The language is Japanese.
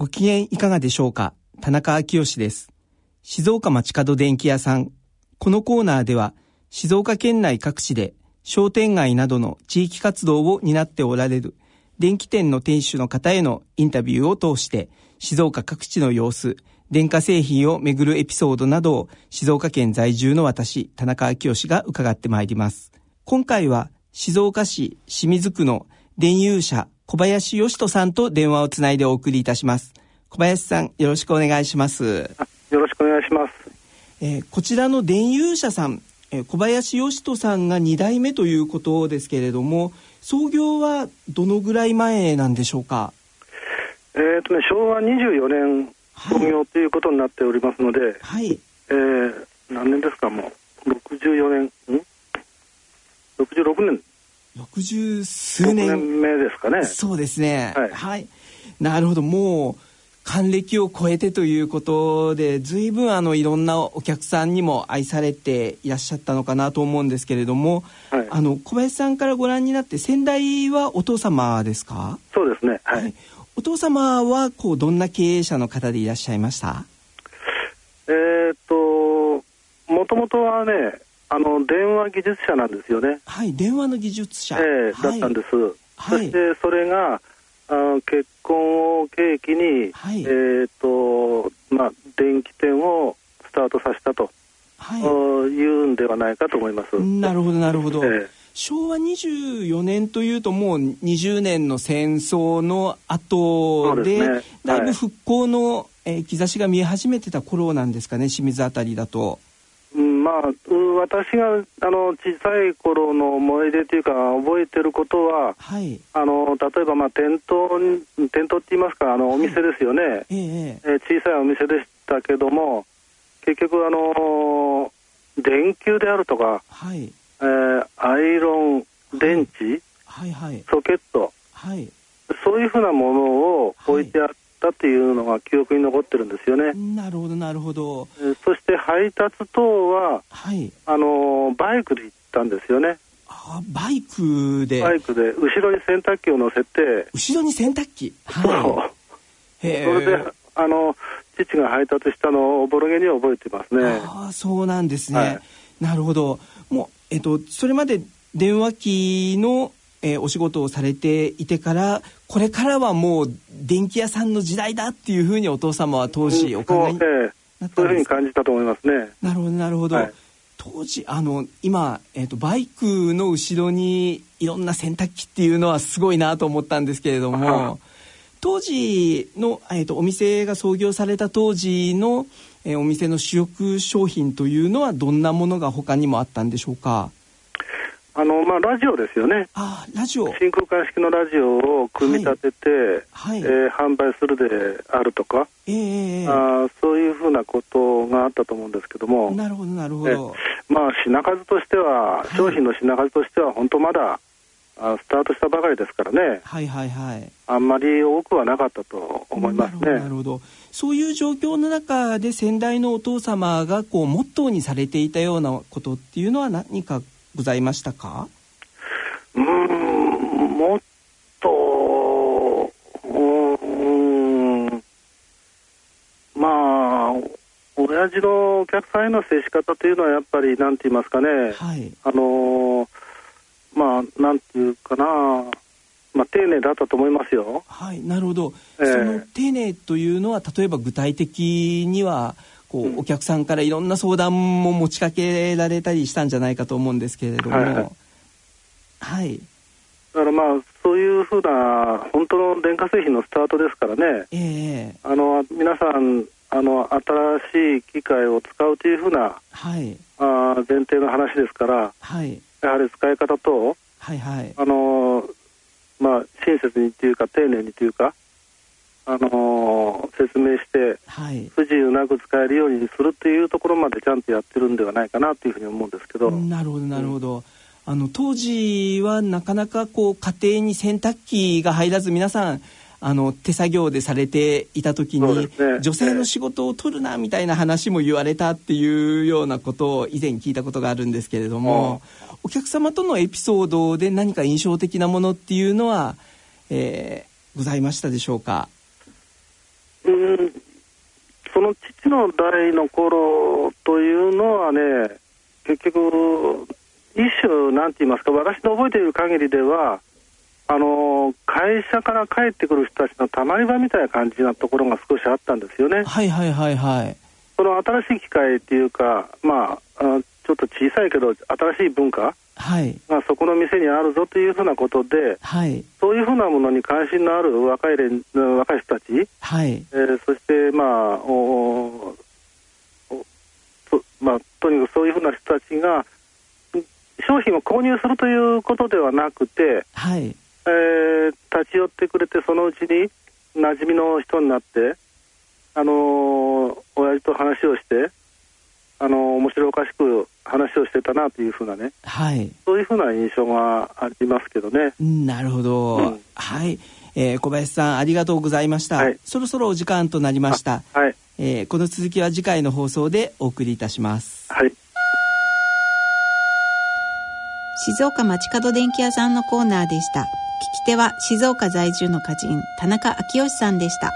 ご機嫌いかがでしょうか？田中昭義です。静岡町角電気屋さん。このコーナーでは、静岡県内各地で商店街などの地域活動を担っておられる電気店の店主の方へのインタビューを通して、静岡各地の様子、電化製品をめぐるエピソードなどを静岡県在住の私、田中昭義が伺ってまいります。今回は静岡市清水区の電友社小林義人さんと電話をつないでお送りいたします。小林さん、よろしくお願いします。よろしくお願いします。えー、こちらの電友社さん、えー、小林義人さんが2代目ということですけれども、創業はどのぐらい前なんでしょうか？えっ、とね、昭和24年創業ということになっておりますので、はい。えー、何年ですか、もう。64年、ん ?66 年。60数年。年目ですかね。そうですね。はい。はい、なるほど、もう、還暦を超えてということで随分あのいろんなお客さんにも愛されていらっしゃったのかなと思うんですけれども、はい、あの小林さんからご覧になって先代はお父様ですか？そうですね、はい、はい、お父様はこうどんな経営者の方でいらっしゃいました？えー、っともともとはねあの電話技術者なんですよね。はい電話の技術者、えー、だったんです、はい、そしてそれがあ結婚を契機に、はい、えっ、ー、とまあ電気店をスタートさせたと、はい、いうんではないかと思います。なるほどなるほど。えー昭和24年というともう20年の戦争の後でで、ね、だいぶ復興の、えー、兆しが見え始めてた頃なんですかね清水あたりだと。まあ、私があの小さい頃の思い出というか覚えてることは、はい、あの例えば、まあ、店頭店頭って言いますかあのお店ですよね、はい、ええ。小さいお店でしたけども結局あの電球であるとか、はい。えー、アイロン電池、はい。はい、ソケット、はい、そういうふうなものを置いてあって、ったっていうのが記憶に残ってるんですよね。なるほどなるほど。そして配達等は、はい、あのバイクで行ったんですよね。あバイクで。バイクで後ろに洗濯機を乗せて。後ろに洗濯機？はい。それであの父が配達したのをおぼろげに覚えてますね。ああそうなんですね、はい、なるほど。もうえっとそれまで電話機のえー、お仕事をされていてからこれからはもう電気屋さんの時代だっていうふうにお父様は当時お考えになったんですか、そういうふうに感じたと思いますね。なるほどなるほど。はい、当時あの今、えーと、バイクの後ろにいろんな洗濯機っていうのはすごいなと思ったんですけれども当時の、えーと、お店が創業された当時の、えー、お店の主力商品というのはどんなものが他にもあったんでしょうか？あのまあ、ラジオですよね。あラジオ。真空管式のラジオを組み立てて、はい。はい、えー、販売するであるとか、えー、あそういうふうなことがあったと思うんですけども。なるほどなるほど、まあ、品数としては、商品の品数としては本当まだあスタートしたばかりですからね、はいはいはい、あんまり多くはなかったと思いますね。なるほど。そういう状況の中で先代のお父様がこうモットーにされていたようなことっていうのは何かございましたか？うんもっとうんまあ親父のお客さんへの接し方というのはやっぱりなんて言いますかね、はい、あのまあなんていうかな。まあ、丁寧だったと思いますよ。はい、なるほど。えー、その丁寧というのは、例えば具体的にはこう、お客さんからいろんな相談も持ちかけられたりしたんじゃないかと思うんですけれども、はい、はい。はい、だからまあそういうふうな本当の電化製品のスタートですからね、えー、あの皆さんあの新しい機械を使うというふうな、はい、あ前提の話ですから、はい、やはり使い方と、はいはい、あのまあ親切にというか丁寧にというかあのー、説明して、はい、不自由なく使えるようにするっていうところまでちゃんとやってるんではないかなというふうに思うんですけど。なるほどなるほど、うんあの当時はなかなかこう家庭に洗濯機が入らず皆さんあの手作業でされていた時に、ね、女性の仕事を取るなみたいな話も言われたっていうようなことを以前聞いたことがあるんですけれども、お客様とのエピソードで何か印象的なものっていうのは、えー、ございましたでしょうか？うんその父の代の頃というのはね結局一種なんて言いますか私の覚えている限りではあの会社から帰ってくる人たちのたまり場みたいな感じなところが少しあったんですよね。はいはいはいはい。その新しい機械っていうか、まあ、あちょっと小さいけど新しい文化がそこの店にあるぞというふうなことで、はい、そういうふうなものに関心のある若い連若い人たち、はい。えー、そしてまあおとまあ、とにかくそういうふうな人たちが商品を購入するということではなくて、はい。えー、立ち寄ってくれてそのうちに馴染みの人になって、あのー、親父と話をして、あのー、面白おかしく話をしてたなというふうなね、はい、そういうふうな印象がありますけどね。なるほど、うん、はい、えー、小林さんありがとうございました、はい、そろそろお時間となりました、はい。えー、この続きは次回の放送でお送りいたします。はい。静岡町角電気屋さんのコーナーでした。聞き手は静岡在住の歌人、田中昭義さんでした。